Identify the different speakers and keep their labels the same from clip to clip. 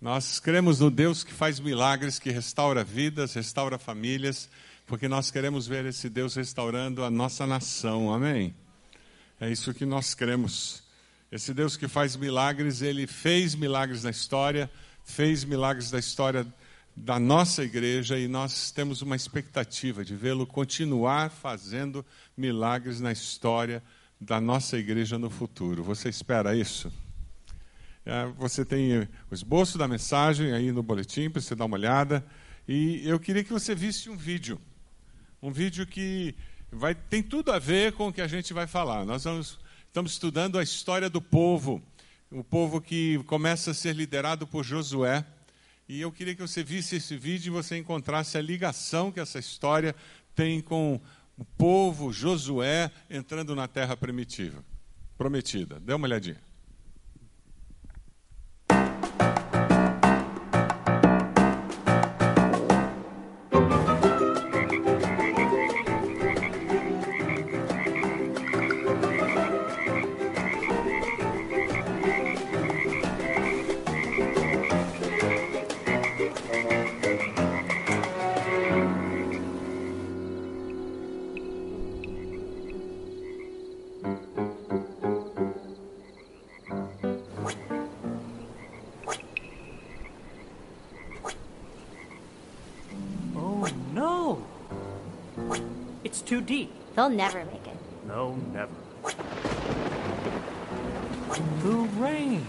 Speaker 1: Nós cremos no Deus que faz milagres, que restaura vidas, restaura famílias, porque nós queremos ver esse Deus restaurando a nossa nação. Amém? É isso que nós cremos. Esse Deus que faz milagres, ele fez milagres na história, fez milagres na história da nossa igreja e nós temos uma expectativa de vê-lo continuar fazendo milagres na história da nossa igreja no futuro. Você espera isso? É, você tem o esboço da mensagem aí no boletim para você dar uma olhada. E eu queria que você visse um vídeo. Um vídeo que vai, tem tudo a ver com o que a gente vai falar. Nós vamos, estamos estudando a história do povo. O povo que começa a ser liderado por Josué. E eu queria que você visse esse vídeo e você encontrasse a ligação que essa história tem com o povo Josué entrando na terra primitiva, prometida. Dê uma olhadinha.
Speaker 2: They'll never make it.
Speaker 3: No, never. The rain.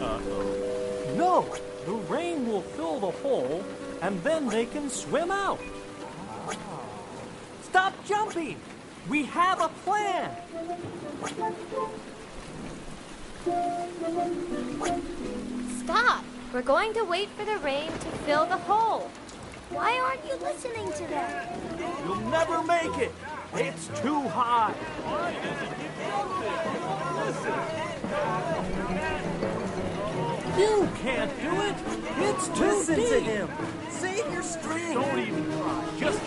Speaker 3: Uh-oh. No! The rain will fill the hole, and then they can swim out. Stop jumping! We have a plan!
Speaker 2: Stop! We're going to wait for the rain to fill the hole. Why aren't you listening to them?
Speaker 3: You'll never make it! It's too high. You can't do it. It's too
Speaker 4: Listen
Speaker 3: deep.
Speaker 4: to him. Save your strength.
Speaker 3: Don't even try. Just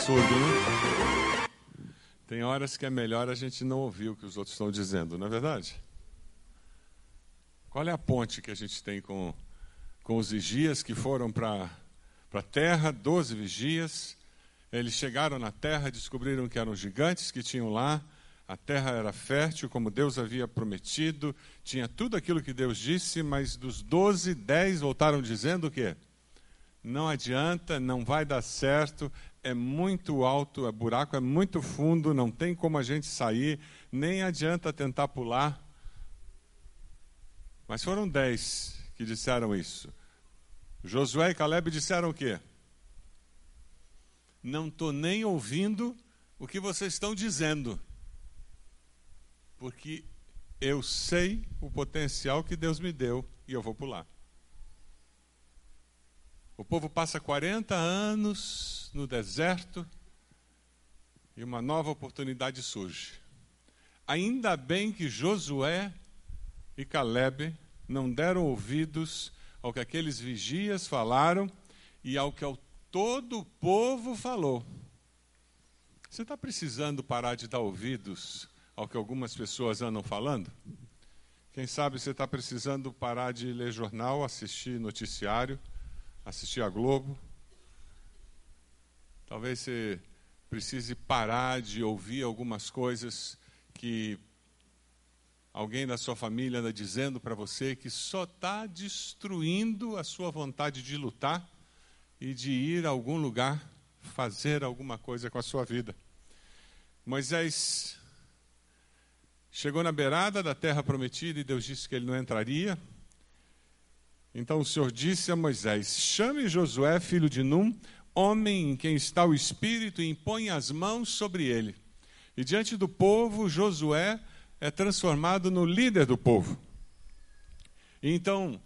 Speaker 1: surdo, né? Tem horas que é melhor a gente não ouvir o que os outros estão dizendo, não é verdade? Qual é a ponte que a gente tem com, com os vigias que foram para a terra, 12 vigias? Eles chegaram na terra, descobriram que eram gigantes que tinham lá, a terra era fértil, como Deus havia prometido, tinha tudo aquilo que Deus disse, mas dos 12, 10 voltaram dizendo o quê? Não adianta, não vai dar certo, é muito alto, o buraco é muito fundo, não tem como a gente sair, nem adianta tentar pular. Mas foram dez que disseram isso. Josué e Caleb disseram o quê? Não estou nem ouvindo o que vocês estão dizendo, porque eu sei o potencial que Deus me deu e eu vou pular. O povo passa 40 anos no deserto e uma nova oportunidade surge. Ainda bem que Josué e Caleb não deram ouvidos ao que aqueles vigias falaram e ao que todo o povo falou. Você está precisando parar de dar ouvidos ao que algumas pessoas andam falando? Quem sabe você está precisando parar de ler jornal, assistir noticiário, assistir a Globo. Talvez você precise parar de ouvir algumas coisas que alguém da sua família anda dizendo para você que só está destruindo a sua vontade de lutar e de ir a algum lugar fazer alguma coisa com a sua vida. Moisés chegou na beirada da terra prometida e Deus disse que ele não entraria. Então o Senhor disse a Moisés: Chame Josué, filho de Num, homem em quem está o Espírito, e impõe as mãos sobre ele. E diante do povo, Josué é transformado no líder do povo. Então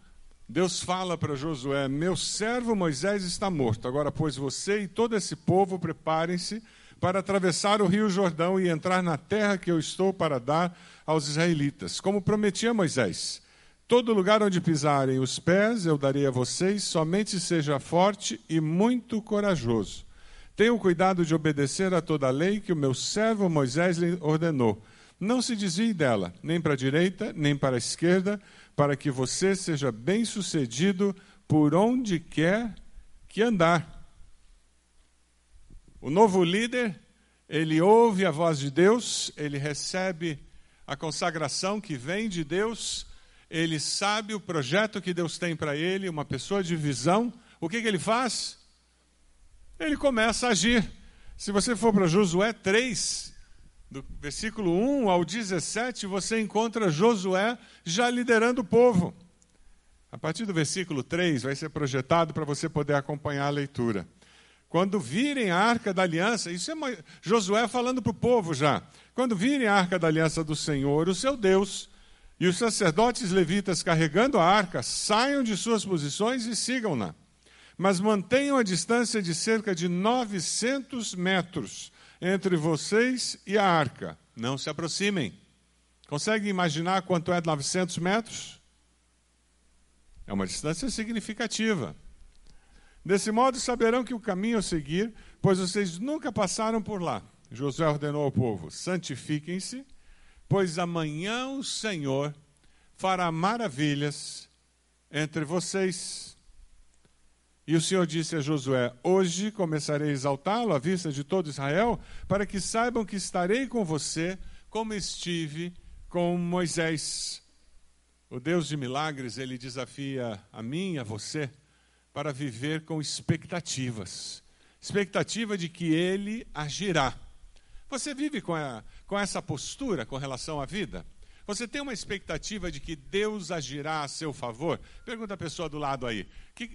Speaker 1: Deus fala para Josué: Meu servo Moisés está morto. Agora, pois você e todo esse povo preparem-se para atravessar o rio Jordão e entrar na terra que eu estou para dar aos israelitas, como prometi a Moisés. Todo lugar onde pisarem os pés eu darei a vocês, somente seja forte e muito corajoso. Tenham cuidado de obedecer a toda a lei que o meu servo Moisés lhe ordenou. Não se desvie dela, nem para a direita, nem para a esquerda, para que você seja bem-sucedido por onde quer que andar. O novo líder, ele ouve a voz de Deus, ele recebe a consagração que vem de Deus, ele sabe o projeto que Deus tem para ele, uma pessoa de visão. O que, que ele faz? Ele começa a agir. Se você for para Josué 3, do versículo 1 ao 17, você encontra Josué já liderando o povo. A partir do versículo 3 vai ser projetado para você poder acompanhar a leitura. Quando virem a arca da aliança, isso é Josué falando para o povo já. Quando virem a arca da aliança do Senhor, o seu Deus, e os sacerdotes levitas carregando a arca, saiam de suas posições e sigam-na. Mas mantenham a distância de cerca de 900 metros entre vocês e a arca. Não se aproximem. Consegue imaginar quanto é 900 metros? É uma distância significativa. Desse modo saberão que o caminho a seguir, pois vocês nunca passaram por lá. Josué ordenou ao povo: santifiquem-se, pois amanhã o Senhor fará maravilhas entre vocês. E o Senhor disse a Josué: Hoje começarei a exaltá-lo à vista de todo Israel, para que saibam que estarei com você, como estive com Moisés. O Deus de milagres, ele desafia a mim e a você para viver com expectativas expectativa de que ele agirá. Você vive com, a, com essa postura com relação à vida? Você tem uma expectativa de que Deus agirá a seu favor? Pergunta a pessoa do lado aí.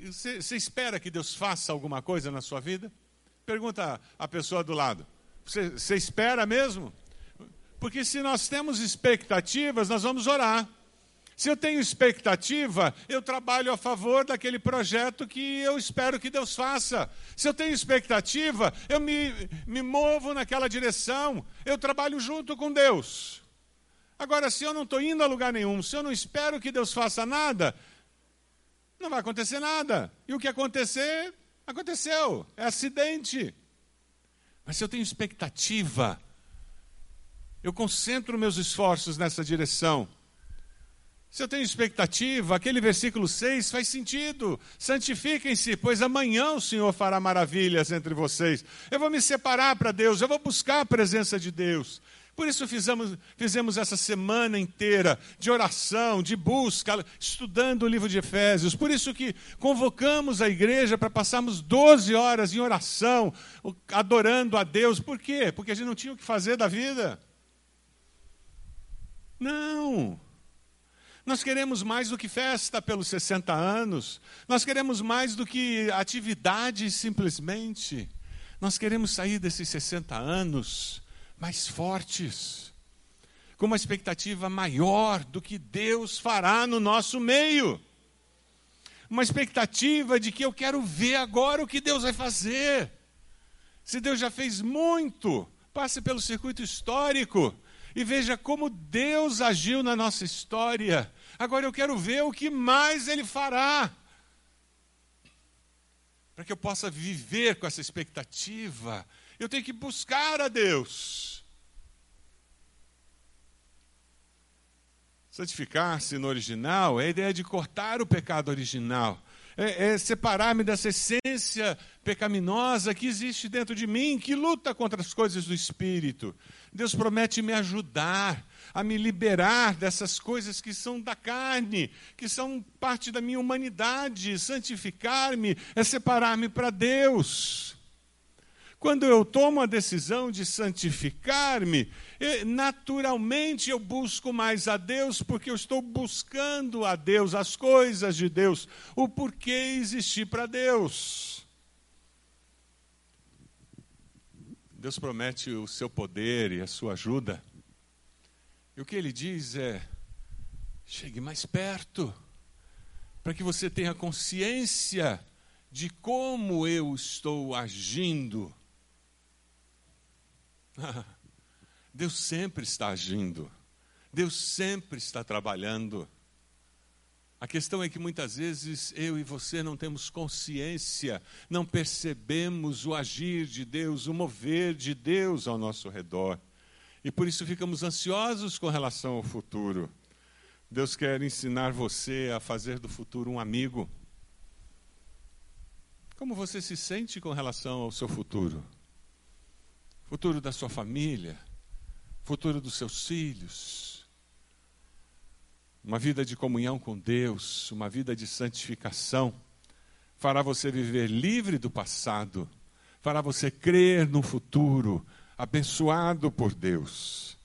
Speaker 1: Você espera que Deus faça alguma coisa na sua vida? Pergunta a pessoa do lado. Você espera mesmo? Porque se nós temos expectativas, nós vamos orar. Se eu tenho expectativa, eu trabalho a favor daquele projeto que eu espero que Deus faça. Se eu tenho expectativa, eu me, me movo naquela direção. Eu trabalho junto com Deus. Agora, se eu não estou indo a lugar nenhum, se eu não espero que Deus faça nada, não vai acontecer nada. E o que acontecer, aconteceu. É acidente. Mas se eu tenho expectativa, eu concentro meus esforços nessa direção. Se eu tenho expectativa, aquele versículo 6 faz sentido. Santifiquem-se, pois amanhã o Senhor fará maravilhas entre vocês. Eu vou me separar para Deus, eu vou buscar a presença de Deus. Por isso fizemos, fizemos essa semana inteira de oração, de busca, estudando o livro de Efésios. Por isso que convocamos a igreja para passarmos 12 horas em oração, adorando a Deus. Por quê? Porque a gente não tinha o que fazer da vida. Não. Nós queremos mais do que festa pelos 60 anos. Nós queremos mais do que atividade simplesmente. Nós queremos sair desses 60 anos mais fortes, com uma expectativa maior do que Deus fará no nosso meio. Uma expectativa de que eu quero ver agora o que Deus vai fazer. Se Deus já fez muito, passe pelo circuito histórico e veja como Deus agiu na nossa história. Agora eu quero ver o que mais Ele fará. Para que eu possa viver com essa expectativa, eu tenho que buscar a Deus. Santificar-se no original é a ideia de cortar o pecado original. É, é separar-me dessa essência pecaminosa que existe dentro de mim, que luta contra as coisas do espírito. Deus promete me ajudar a me liberar dessas coisas que são da carne, que são parte da minha humanidade. Santificar-me é separar-me para Deus. Quando eu tomo a decisão de santificar-me, naturalmente eu busco mais a Deus, porque eu estou buscando a Deus, as coisas de Deus, o porquê existir para Deus. Deus promete o seu poder e a sua ajuda. E o que ele diz é: chegue mais perto, para que você tenha consciência de como eu estou agindo. Deus sempre está agindo, Deus sempre está trabalhando. A questão é que muitas vezes eu e você não temos consciência, não percebemos o agir de Deus, o mover de Deus ao nosso redor. E por isso ficamos ansiosos com relação ao futuro. Deus quer ensinar você a fazer do futuro um amigo. Como você se sente com relação ao seu futuro? Futuro da sua família, futuro dos seus filhos. Uma vida de comunhão com Deus, uma vida de santificação, fará você viver livre do passado, fará você crer no futuro, abençoado por Deus.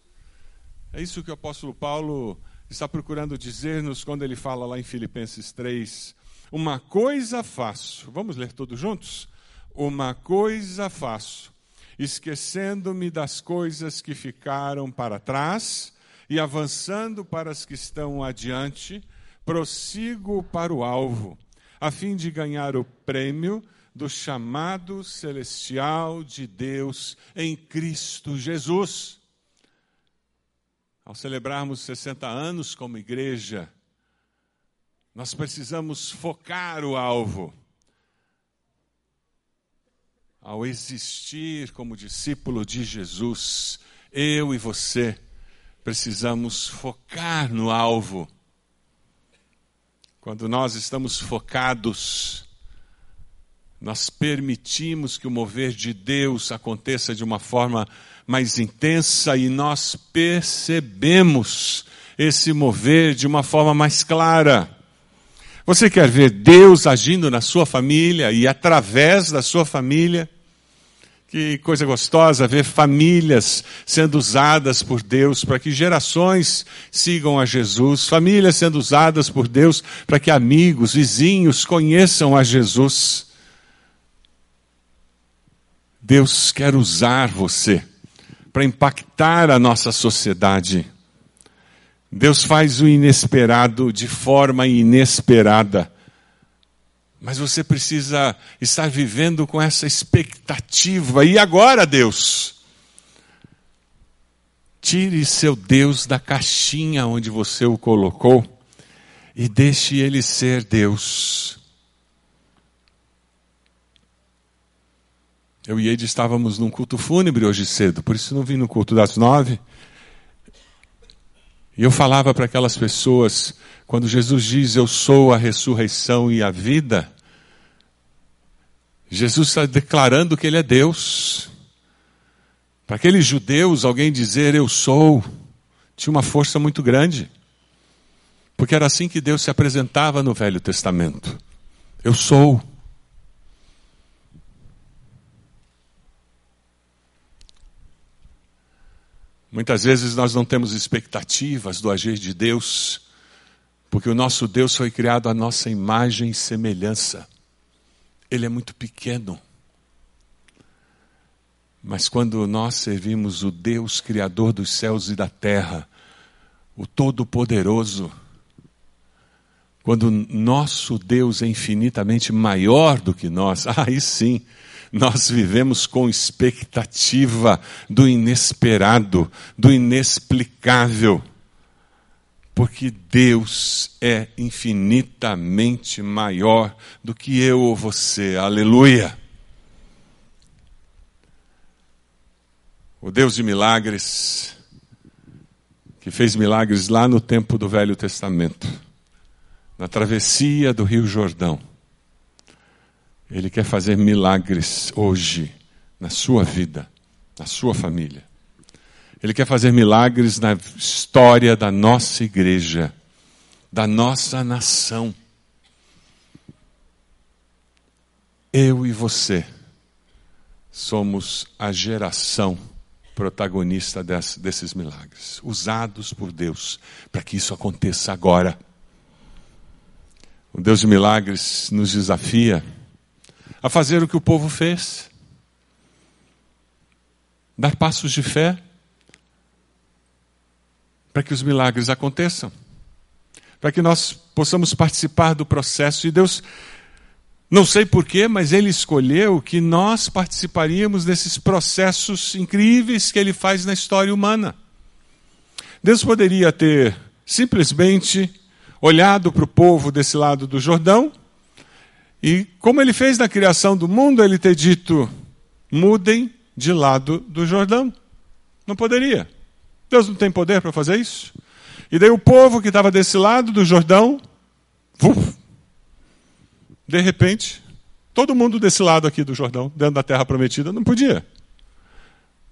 Speaker 1: É isso que o apóstolo Paulo está procurando dizer-nos quando ele fala lá em Filipenses 3. Uma coisa faço, vamos ler todos juntos? Uma coisa faço, esquecendo-me das coisas que ficaram para trás e avançando para as que estão adiante, prossigo para o alvo, a fim de ganhar o prêmio do chamado celestial de Deus em Cristo Jesus. Ao celebrarmos 60 anos como igreja, nós precisamos focar o alvo. Ao existir como discípulo de Jesus, eu e você precisamos focar no alvo. Quando nós estamos focados, nós permitimos que o mover de Deus aconteça de uma forma mais intensa e nós percebemos esse mover de uma forma mais clara. Você quer ver Deus agindo na sua família e através da sua família? Que coisa gostosa ver famílias sendo usadas por Deus para que gerações sigam a Jesus, famílias sendo usadas por Deus para que amigos, vizinhos conheçam a Jesus. Deus quer usar você para impactar a nossa sociedade. Deus faz o inesperado de forma inesperada. Mas você precisa estar vivendo com essa expectativa. E agora, Deus? Tire seu Deus da caixinha onde você o colocou e deixe ele ser Deus. Eu e Eide estávamos num culto fúnebre hoje cedo, por isso não vim no culto das nove. E eu falava para aquelas pessoas, quando Jesus diz, Eu sou a ressurreição e a vida, Jesus está declarando que Ele é Deus. Para aqueles judeus, alguém dizer Eu sou, tinha uma força muito grande. Porque era assim que Deus se apresentava no Velho Testamento. Eu sou. Muitas vezes nós não temos expectativas do agir de Deus, porque o nosso Deus foi criado à nossa imagem e semelhança. Ele é muito pequeno. Mas quando nós servimos o Deus Criador dos céus e da terra, o Todo-Poderoso, quando nosso Deus é infinitamente maior do que nós, aí sim, nós vivemos com expectativa do inesperado, do inexplicável. Porque Deus é infinitamente maior do que eu ou você. Aleluia. O Deus de milagres, que fez milagres lá no tempo do Velho Testamento, na travessia do Rio Jordão Ele quer fazer milagres hoje na sua vida, na sua família. Ele quer fazer milagres na história da nossa igreja, da nossa nação. Eu e você somos a geração protagonista desses milagres, usados por Deus para que isso aconteça agora. O Deus de milagres nos desafia a fazer o que o povo fez, dar passos de fé para que os milagres aconteçam, para que nós possamos participar do processo. E Deus não sei porquê, mas ele escolheu que nós participaríamos desses processos incríveis que ele faz na história humana. Deus poderia ter simplesmente olhado para o povo desse lado do Jordão e, como ele fez na criação do mundo, ele ter dito: mudem de lado do Jordão. Não poderia. Deus não tem poder para fazer isso. E daí o povo que estava desse lado do Jordão, uf, de repente, todo mundo desse lado aqui do Jordão, dentro da terra prometida, não podia.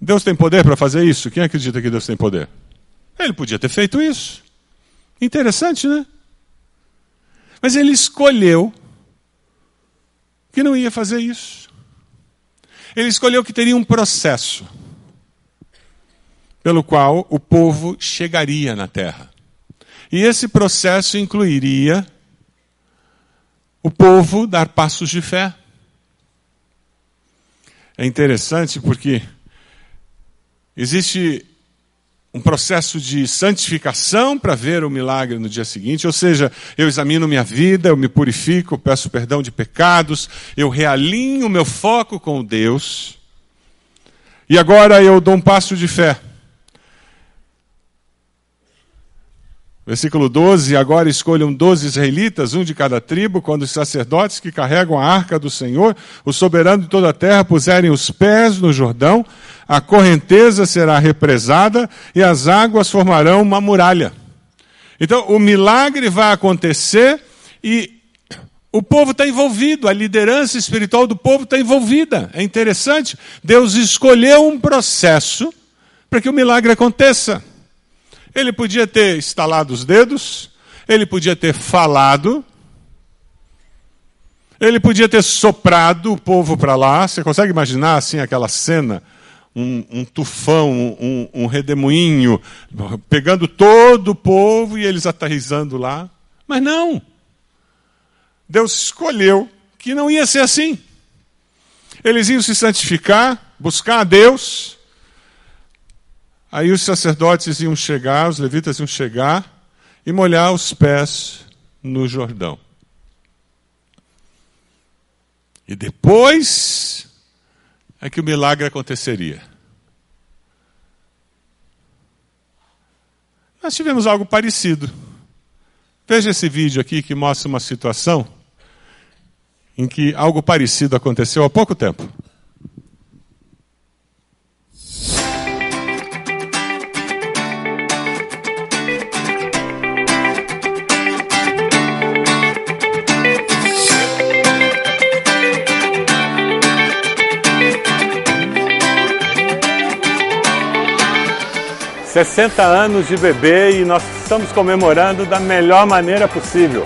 Speaker 1: Deus tem poder para fazer isso? Quem acredita que Deus tem poder? Ele podia ter feito isso. Interessante, né? Mas ele escolheu que não ia fazer isso. Ele escolheu que teria um processo pelo qual o povo chegaria na terra. E esse processo incluiria o povo dar passos de fé. É interessante porque existe um processo de santificação para ver o milagre no dia seguinte, ou seja, eu examino minha vida, eu me purifico, eu peço perdão de pecados, eu realinho meu foco com Deus, e agora eu dou um passo de fé. Versículo 12: Agora escolham doze israelitas, um de cada tribo, quando os sacerdotes que carregam a arca do Senhor, o soberano de toda a terra, puserem os pés no Jordão, a correnteza será represada e as águas formarão uma muralha. Então, o milagre vai acontecer e o povo está envolvido, a liderança espiritual do povo está envolvida. É interessante. Deus escolheu um processo para que o milagre aconteça. Ele podia ter estalado os dedos, ele podia ter falado, ele podia ter soprado o povo para lá. Você consegue imaginar assim aquela cena? Um, um tufão, um, um, redemoinho, pegando todo o povo e eles aterrizando lá. Mas não. Deus escolheu que não ia ser assim. Eles iam se santificar, buscar a Deus, Aí os sacerdotes iam chegar, os levitas iam chegar e molhar os pés no Jordão. E depois é que o milagre aconteceria. Nós tivemos algo parecido. Veja esse vídeo aqui que mostra uma situação em que algo parecido aconteceu há pouco tempo. 60 anos de bebê e nós estamos comemorando da melhor maneira possível.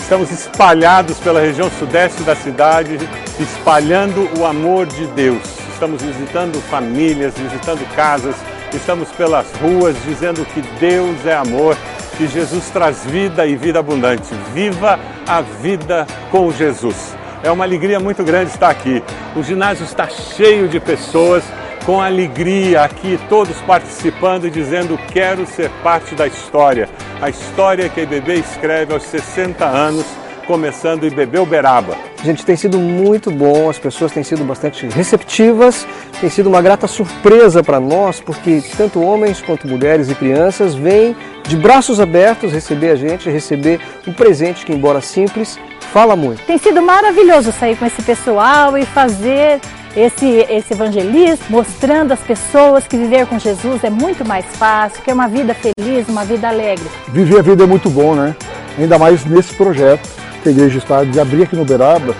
Speaker 1: Estamos espalhados pela região sudeste da cidade, espalhando o amor de Deus. Estamos visitando famílias, visitando casas, estamos pelas ruas dizendo que Deus é amor, que Jesus traz vida e vida abundante. Viva a vida com Jesus. É uma alegria muito grande estar aqui. O ginásio está cheio de pessoas com alegria aqui, todos participando e dizendo: quero ser parte da história. A história que a IBB escreve aos 60 anos, começando em Bebê Uberaba.
Speaker 5: Gente, tem sido muito bom, as pessoas têm sido bastante receptivas, tem sido uma grata surpresa para nós, porque tanto homens quanto mulheres e crianças vêm de braços abertos receber a gente, receber um presente que, embora simples, fala muito.
Speaker 6: Tem sido maravilhoso sair com esse pessoal e fazer esse, esse evangelismo, mostrando às pessoas que viver com Jesus é muito mais fácil, que é uma vida feliz, uma vida alegre.
Speaker 7: Viver a vida é muito bom, né? Ainda mais nesse projeto que a igreja está de abrir aqui no Uberaba,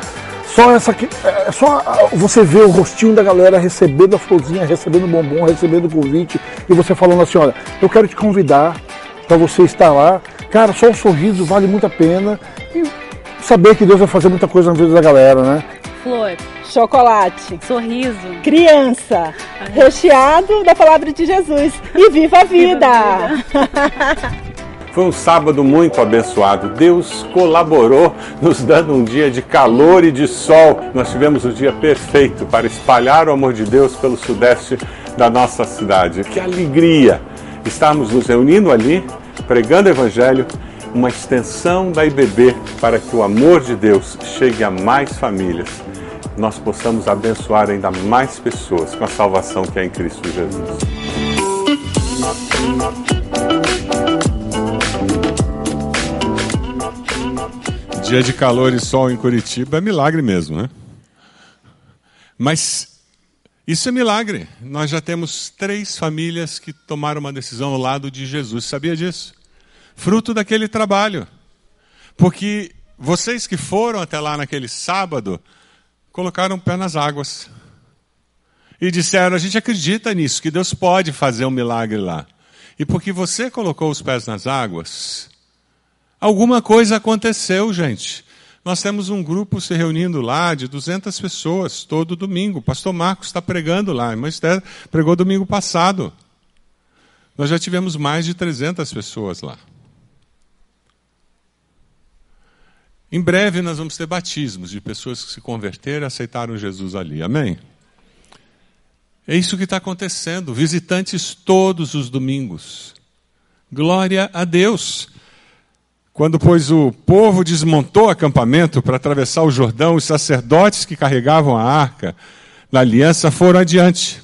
Speaker 7: só essa aqui, é só você ver o rostinho da galera recebendo a florzinha, recebendo o bombom, recebendo o convite e você falando assim, olha, eu quero te convidar para você estar lá. Cara, só um sorriso vale muito a pena e saber que Deus vai fazer muita coisa na vida da galera, né?
Speaker 8: Flor,
Speaker 9: chocolate,
Speaker 8: sorriso,
Speaker 9: criança, recheado da palavra de Jesus e viva a vida! Viva a
Speaker 1: vida. Foi um sábado muito abençoado. Deus colaborou, nos dando um dia de calor e de sol. Nós tivemos o dia perfeito para espalhar o amor de Deus pelo sudeste da nossa cidade. Que alegria estarmos nos reunindo ali, pregando o Evangelho, uma extensão da IBB para que o amor de Deus chegue a mais famílias. Nós possamos abençoar ainda mais pessoas com a salvação que é em Cristo Jesus. Dia de calor e sol em Curitiba é milagre mesmo, né? Mas isso é milagre. Nós já temos três famílias que tomaram uma decisão ao lado de Jesus. Sabia disso? Fruto daquele trabalho. Porque vocês que foram até lá naquele sábado, colocaram o pé nas águas. E disseram: a gente acredita nisso, que Deus pode fazer um milagre lá. E porque você colocou os pés nas águas, Alguma coisa aconteceu, gente. Nós temos um grupo se reunindo lá de 200 pessoas todo domingo. O pastor Marcos está pregando lá. Esther pregou domingo passado. Nós já tivemos mais de 300 pessoas lá. Em breve nós vamos ter batismos de pessoas que se converteram e aceitaram Jesus ali. Amém? É isso que está acontecendo. Visitantes todos os domingos. Glória a Deus. Quando, pois, o povo desmontou o acampamento para atravessar o Jordão, os sacerdotes que carregavam a arca da aliança foram adiante.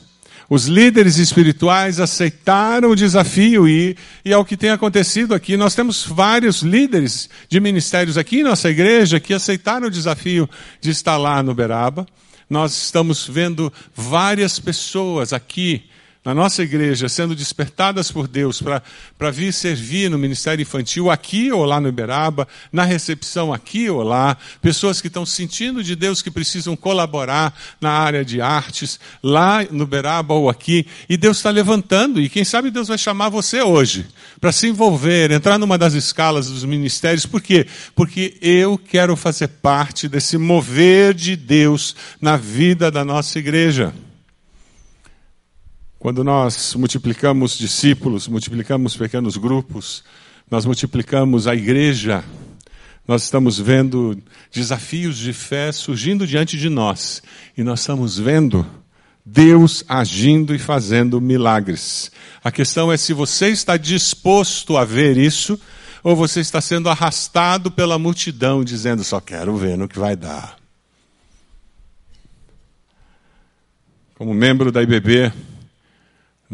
Speaker 1: Os líderes espirituais aceitaram o desafio e, e é o que tem acontecido aqui. Nós temos vários líderes de ministérios aqui em nossa igreja que aceitaram o desafio de estar lá no Beraba. Nós estamos vendo várias pessoas aqui na nossa igreja sendo despertadas por Deus para vir servir no ministério infantil aqui ou lá no Iberaba, na recepção aqui ou lá, pessoas que estão sentindo de Deus que precisam colaborar na área de artes, lá no Iberaba ou aqui, e Deus está levantando, e quem sabe Deus vai chamar você hoje para se envolver, entrar numa das escalas dos ministérios, por quê? Porque eu quero fazer parte desse mover de Deus na vida da nossa igreja. Quando nós multiplicamos discípulos, multiplicamos pequenos grupos, nós multiplicamos a igreja, nós estamos vendo desafios de fé surgindo diante de nós e nós estamos vendo Deus agindo e fazendo milagres. A questão é se você está disposto a ver isso ou você está sendo arrastado pela multidão dizendo só quero ver no que vai dar. Como membro da IBB,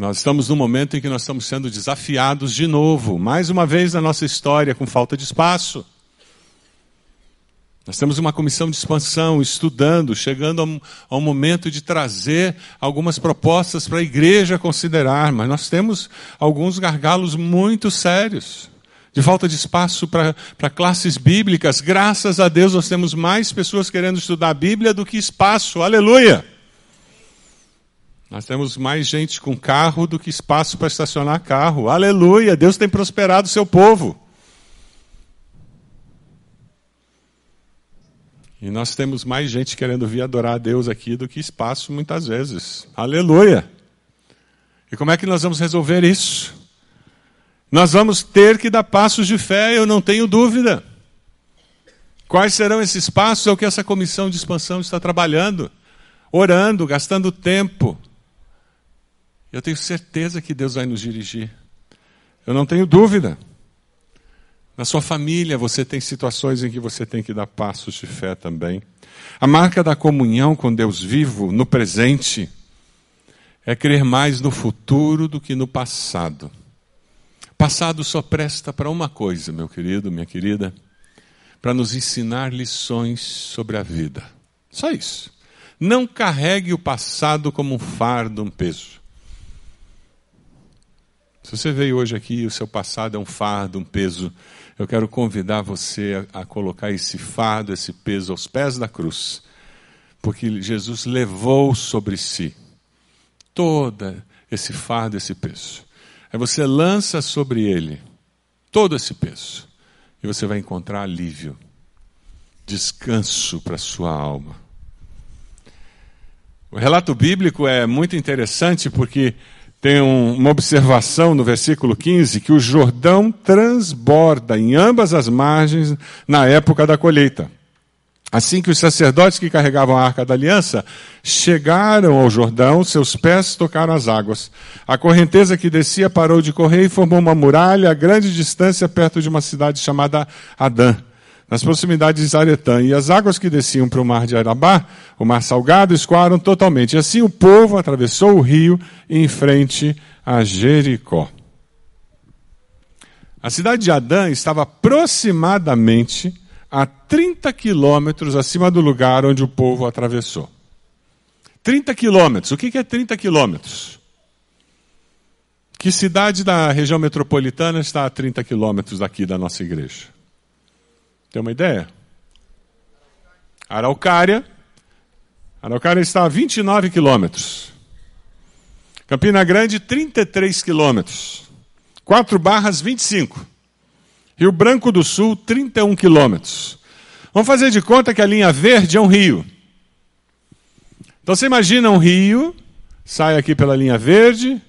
Speaker 1: nós estamos num momento em que nós estamos sendo desafiados de novo, mais uma vez na nossa história, com falta de espaço. Nós temos uma comissão de expansão estudando, chegando a um, momento de trazer algumas propostas para a igreja considerar, mas nós temos alguns gargalos muito sérios de falta de espaço para classes bíblicas. Graças a Deus nós temos mais pessoas querendo estudar a Bíblia do que espaço. Aleluia! Nós temos mais gente com carro do que espaço para estacionar carro. Aleluia! Deus tem prosperado o seu povo. E nós temos mais gente querendo vir adorar a Deus aqui do que espaço muitas vezes. Aleluia! E como é que nós vamos resolver isso? Nós vamos ter que dar passos de fé, eu não tenho dúvida. Quais serão esses passos? É o que essa comissão de expansão está trabalhando, orando, gastando tempo eu tenho certeza que Deus vai nos dirigir. Eu não tenho dúvida. Na sua família você tem situações em que você tem que dar passos de fé também. A marca da comunhão com Deus vivo no presente é crer mais no futuro do que no passado. Passado só presta para uma coisa, meu querido, minha querida, para nos ensinar lições sobre a vida. Só isso. Não carregue o passado como um fardo, um peso. Se você veio hoje aqui e o seu passado é um fardo, um peso, eu quero convidar você a, a colocar esse fardo, esse peso aos pés da cruz Porque Jesus levou sobre si todo esse fardo, esse peso. Aí você lança sobre ele todo esse peso. E você vai encontrar alívio, descanso para a sua alma. O relato bíblico é muito interessante porque tem um, uma observação no versículo 15 que o Jordão transborda em ambas as margens na época da colheita. Assim que os sacerdotes que carregavam a arca da aliança chegaram ao Jordão, seus pés tocaram as águas. A correnteza que descia parou de correr e formou uma muralha a grande distância perto de uma cidade chamada Adã nas proximidades de Zaretã, e as águas que desciam para o mar de Arabá, o mar salgado, escoaram totalmente. E assim o povo atravessou o rio em frente a Jericó. A cidade de Adã estava aproximadamente a 30 quilômetros acima do lugar onde o povo atravessou. 30 quilômetros. O que é 30 quilômetros? Que cidade da região metropolitana está a 30 quilômetros daqui da nossa igreja? Tem uma ideia? Araucária. Araucária está a 29 quilômetros. Campina Grande, 33 quilômetros. Quatro Barras, 25. Rio Branco do Sul, 31 quilômetros. Vamos fazer de conta que a linha verde é um rio. Então você imagina um rio, sai aqui pela linha verde,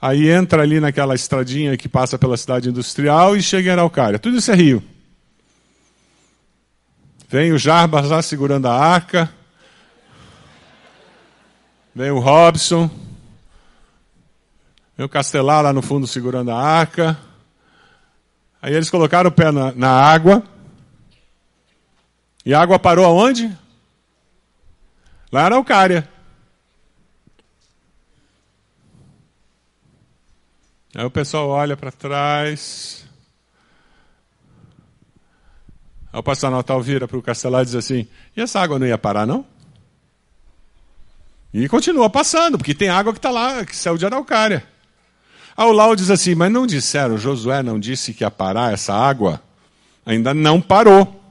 Speaker 1: aí entra ali naquela estradinha que passa pela cidade industrial e chega em Araucária. Tudo isso é rio. Vem o Jarbas lá segurando a arca. Vem o Robson. Vem o Castelar lá no fundo segurando a arca. Aí eles colocaram o pé na, na água. E a água parou aonde? Lá na Araucária. Aí o pessoal olha para trás. Aí o pastor Natal vira para o Castelar e diz assim: e essa água não ia parar, não? E continua passando, porque tem água que está lá, que saiu de Araucária. Aí o Lau diz assim: mas não disseram, Josué não disse que ia parar essa água? Ainda não parou.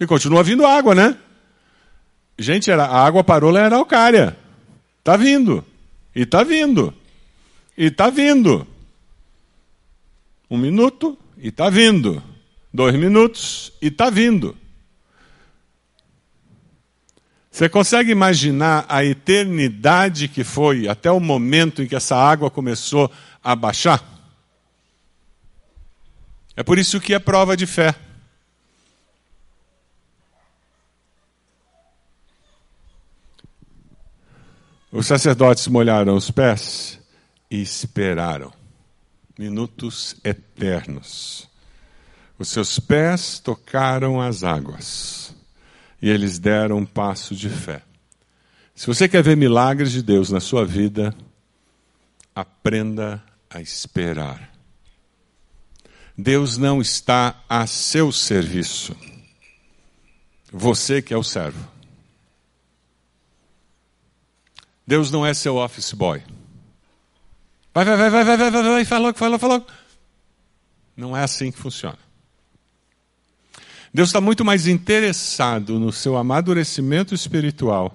Speaker 1: E continua vindo água, né? Gente, a água parou lá em Araucária. Está vindo. E está vindo. E está vindo. Um minuto e está vindo dois minutos e está vindo. Você consegue imaginar a eternidade que foi até o momento em que essa água começou a baixar? É por isso que é prova de fé. Os sacerdotes molharam os pés e esperaram minutos eternos. Os seus pés tocaram as águas e eles deram um passo de fé. Se você quer ver milagres de Deus na sua vida, aprenda a esperar. Deus não está a seu serviço. Você que é o servo. Deus não é seu office boy. Vai, vai, vai, vai, vai, vai, vai, vai, fala, fala, fala. Não é assim que funciona. Deus está muito mais interessado no seu amadurecimento espiritual,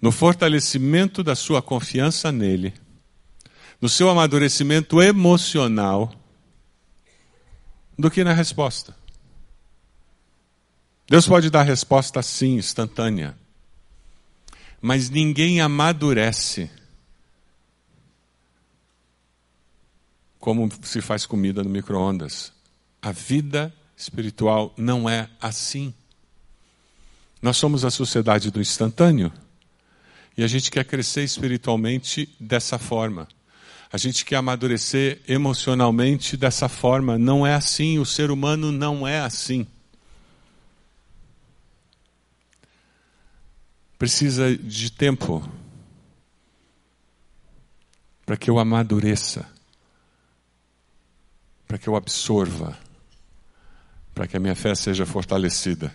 Speaker 1: no fortalecimento da sua confiança nele, no seu amadurecimento emocional, do que na resposta. Deus pode dar resposta sim, instantânea, mas ninguém amadurece como se faz comida no micro-ondas. A vida espiritual não é assim. Nós somos a sociedade do instantâneo. E a gente quer crescer espiritualmente dessa forma. A gente quer amadurecer emocionalmente dessa forma. Não é assim. O ser humano não é assim. Precisa de tempo para que eu amadureça, para que eu absorva para que a minha fé seja fortalecida.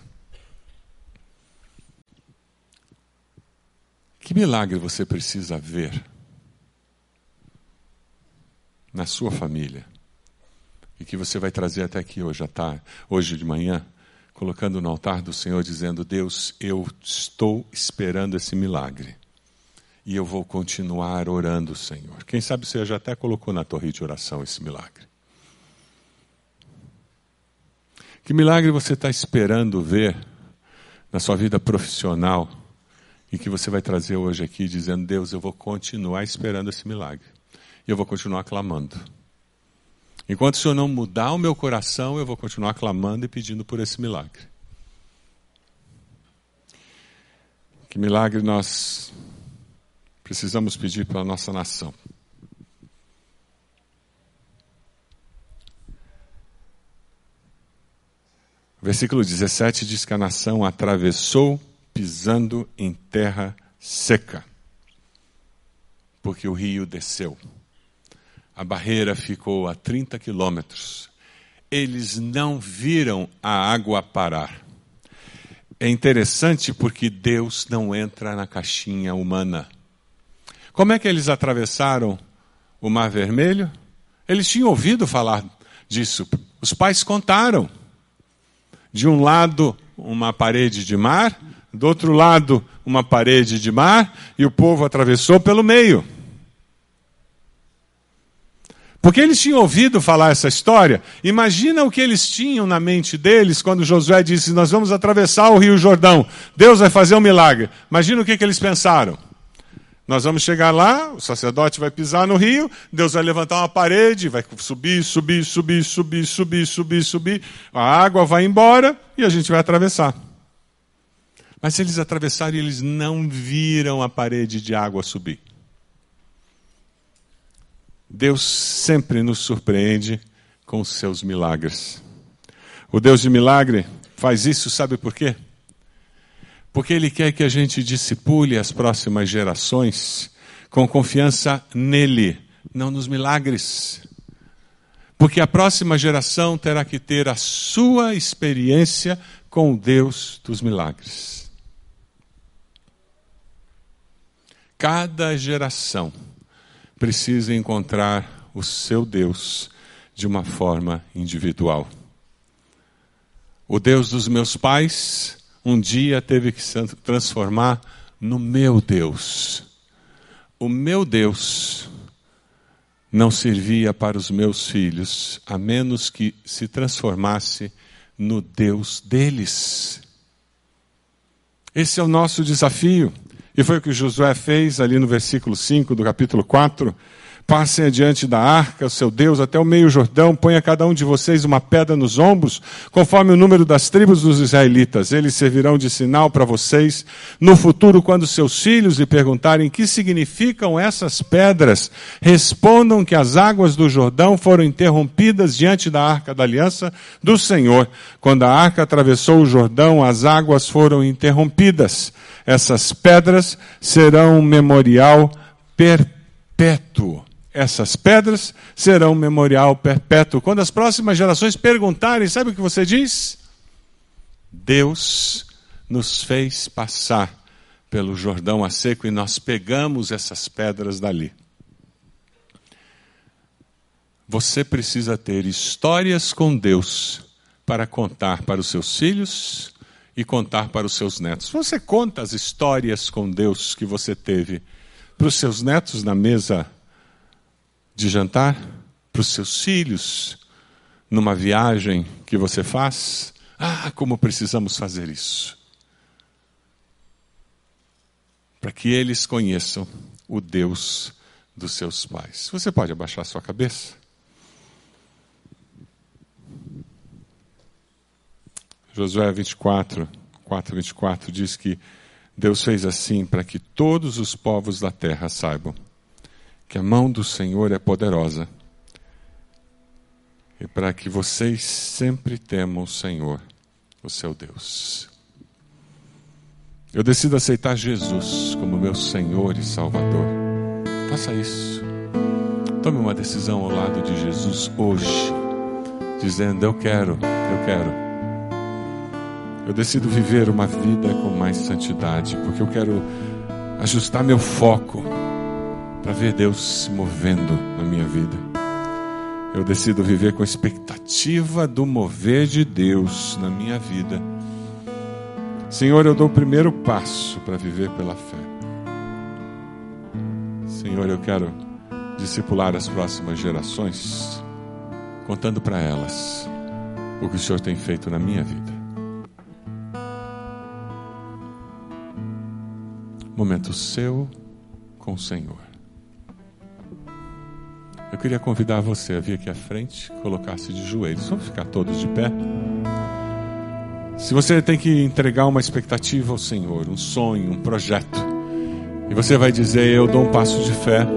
Speaker 1: Que milagre você precisa ver na sua família e que você vai trazer até aqui hoje à tarde, hoje de manhã, colocando no altar do Senhor, dizendo: Deus, eu estou esperando esse milagre. E eu vou continuar orando, Senhor. Quem sabe você já até colocou na torre de oração esse milagre. Que milagre você está esperando ver na sua vida profissional e que você vai trazer hoje aqui dizendo: Deus, eu vou continuar esperando esse milagre. E eu vou continuar clamando. Enquanto o Senhor não mudar o meu coração, eu vou continuar clamando e pedindo por esse milagre. Que milagre nós precisamos pedir para nossa nação. Versículo 17 diz que a nação atravessou pisando em terra seca, porque o rio desceu. A barreira ficou a 30 quilômetros. Eles não viram a água parar. É interessante porque Deus não entra na caixinha humana. Como é que eles atravessaram o Mar Vermelho? Eles tinham ouvido falar disso. Os pais contaram. De um lado, uma parede de mar, do outro lado, uma parede de mar, e o povo atravessou pelo meio. Porque eles tinham ouvido falar essa história. Imagina o que eles tinham na mente deles quando Josué disse: Nós vamos atravessar o Rio Jordão. Deus vai fazer um milagre. Imagina o que, que eles pensaram. Nós vamos chegar lá, o sacerdote vai pisar no rio, Deus vai levantar uma parede, vai subir, subir, subir, subir, subir, subir, subir, a água vai embora e a gente vai atravessar. Mas eles atravessaram e eles não viram a parede de água subir. Deus sempre nos surpreende com seus milagres. O Deus de milagre faz isso, sabe por quê? Porque Ele quer que a gente discipule as próximas gerações com confiança nele, não nos milagres. Porque a próxima geração terá que ter a sua experiência com o Deus dos milagres. Cada geração precisa encontrar o seu Deus de uma forma individual. O Deus dos meus pais um dia teve que se transformar no meu Deus. O meu Deus não servia para os meus filhos, a menos que se transformasse no Deus deles. Esse é o nosso desafio. E foi o que Josué fez ali no versículo 5 do capítulo 4. Passem adiante da arca, seu Deus, até o meio Jordão, ponha cada um de vocês uma pedra nos ombros, conforme o número das tribos dos israelitas. Eles servirão de sinal para vocês. No futuro, quando seus filhos lhe perguntarem que significam essas pedras, respondam que as águas do Jordão foram interrompidas diante da arca da aliança do Senhor. Quando a arca atravessou o Jordão, as águas foram interrompidas. Essas pedras serão um memorial perpétuo essas pedras serão um memorial perpétuo. Quando as próximas gerações perguntarem, sabe o que você diz? Deus nos fez passar pelo Jordão a seco e nós pegamos essas pedras dali. Você precisa ter histórias com Deus para contar para os seus filhos e contar para os seus netos. Você conta as histórias com Deus que você teve para os seus netos na mesa de jantar para os seus filhos numa viagem que você faz. Ah, como precisamos fazer isso. Para que eles conheçam o Deus dos seus pais. Você pode abaixar sua cabeça? Josué 24, 4, 24 diz que Deus fez assim para que todos os povos da terra saibam que a mão do Senhor é poderosa e para que vocês sempre temam o Senhor, o seu Deus. Eu decido aceitar Jesus como meu Senhor e Salvador. Faça isso. Tome uma decisão ao lado de Jesus hoje, dizendo: Eu quero, eu quero. Eu decido viver uma vida com mais santidade, porque eu quero ajustar meu foco para ver Deus se movendo na minha vida. Eu decido viver com expectativa do mover de Deus na minha vida Senhor, eu dou o primeiro passo para viver pela fé. Senhor, eu quero discipular as próximas gerações, contando para elas o que o Senhor tem feito na minha vida. Momento seu com o Senhor. Eu queria convidar você a vir aqui à frente, colocar-se de joelhos. Vamos ficar todos de pé. Se você tem que entregar uma expectativa ao Senhor, um sonho, um projeto, e você vai dizer: Eu dou um passo de fé,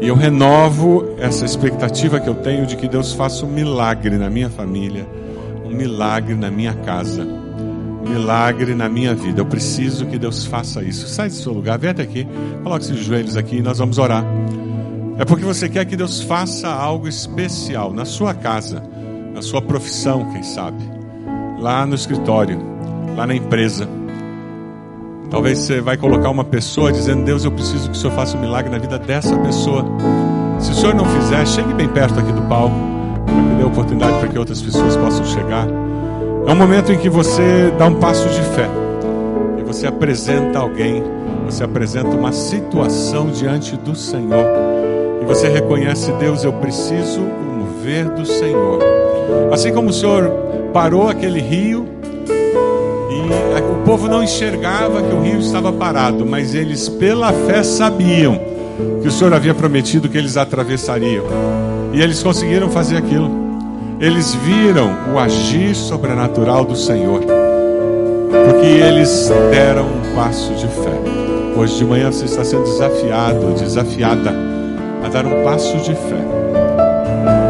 Speaker 1: e eu renovo essa expectativa que eu tenho de que Deus faça um milagre na minha família, um milagre na minha casa, um milagre na minha vida. Eu preciso que Deus faça isso. Sai do seu lugar, vem até aqui, coloque os joelhos aqui e nós vamos orar. É porque você quer que Deus faça algo especial na sua casa, na sua profissão, quem sabe, lá no escritório, lá na empresa. Talvez você vai colocar uma pessoa dizendo: Deus, eu preciso que o Senhor faça um milagre na vida dessa pessoa. Se o Senhor não fizer, chegue bem perto aqui do palco, para que dê oportunidade para que outras pessoas possam chegar. É um momento em que você dá um passo de fé e você apresenta alguém, você apresenta uma situação diante do Senhor você reconhece: Deus, eu preciso mover do Senhor. Assim como o Senhor parou aquele rio e o povo não enxergava que o rio estava parado, mas eles, pela fé, sabiam que o Senhor havia prometido que eles atravessariam. E eles conseguiram fazer aquilo. Eles viram o agir sobrenatural do Senhor, porque eles deram um passo de fé. Hoje de manhã você está sendo desafiado, desafiada a dar um passo de fé,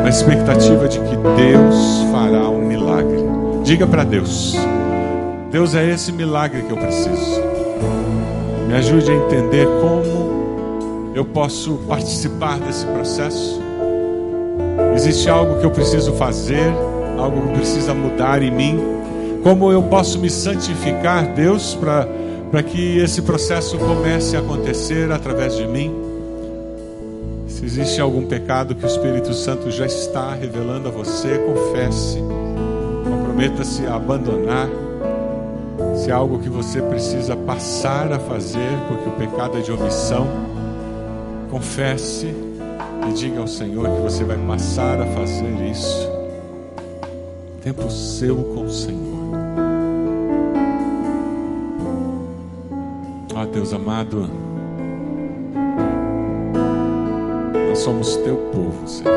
Speaker 1: na expectativa de que Deus fará um milagre. Diga para Deus: Deus é esse milagre que eu preciso. Me ajude a entender como eu posso participar desse processo. Existe algo que eu preciso fazer, algo que precisa mudar em mim. Como eu posso me santificar, Deus, para que esse processo comece a acontecer através de mim? Se existe algum pecado que o Espírito Santo já está revelando a você, confesse. Comprometa-se a abandonar. Se é algo que você precisa passar a fazer, porque o pecado é de omissão, confesse e diga ao Senhor que você vai passar a fazer isso. Tempo seu com o Senhor. Ó Deus amado, somos teu povo, Senhor.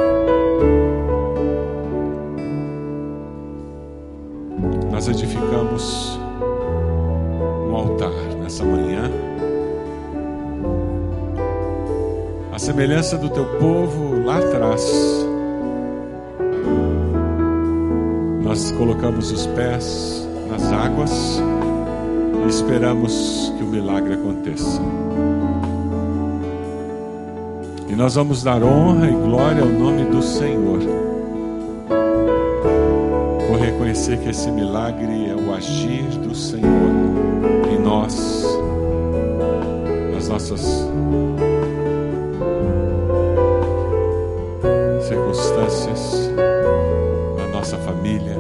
Speaker 1: Nós edificamos um altar nessa manhã. A semelhança do teu povo lá atrás. Nós colocamos os pés nas águas e esperamos que o milagre aconteça. E nós vamos dar honra e glória ao nome do Senhor. Por reconhecer que esse milagre é o agir do Senhor em nós, nas nossas circunstâncias, na nossa família,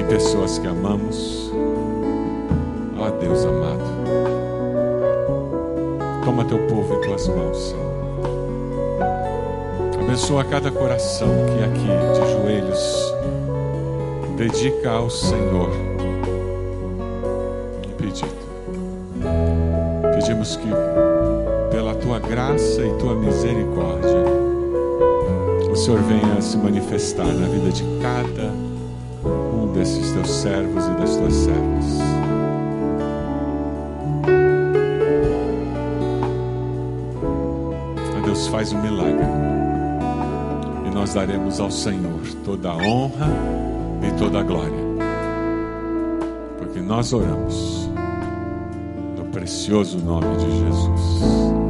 Speaker 1: em pessoas que amamos. Ó Deus amado, toma teu povo em tuas mãos, Senhor. Abençoa cada coração que aqui de joelhos dedica ao Senhor um pedido. Pedimos que, pela tua graça e tua misericórdia, o Senhor venha se manifestar na vida de cada um desses teus servos e das tuas servas. Deus, faz um milagre e nós daremos ao Senhor toda a honra e toda a glória, porque nós oramos no precioso nome de Jesus.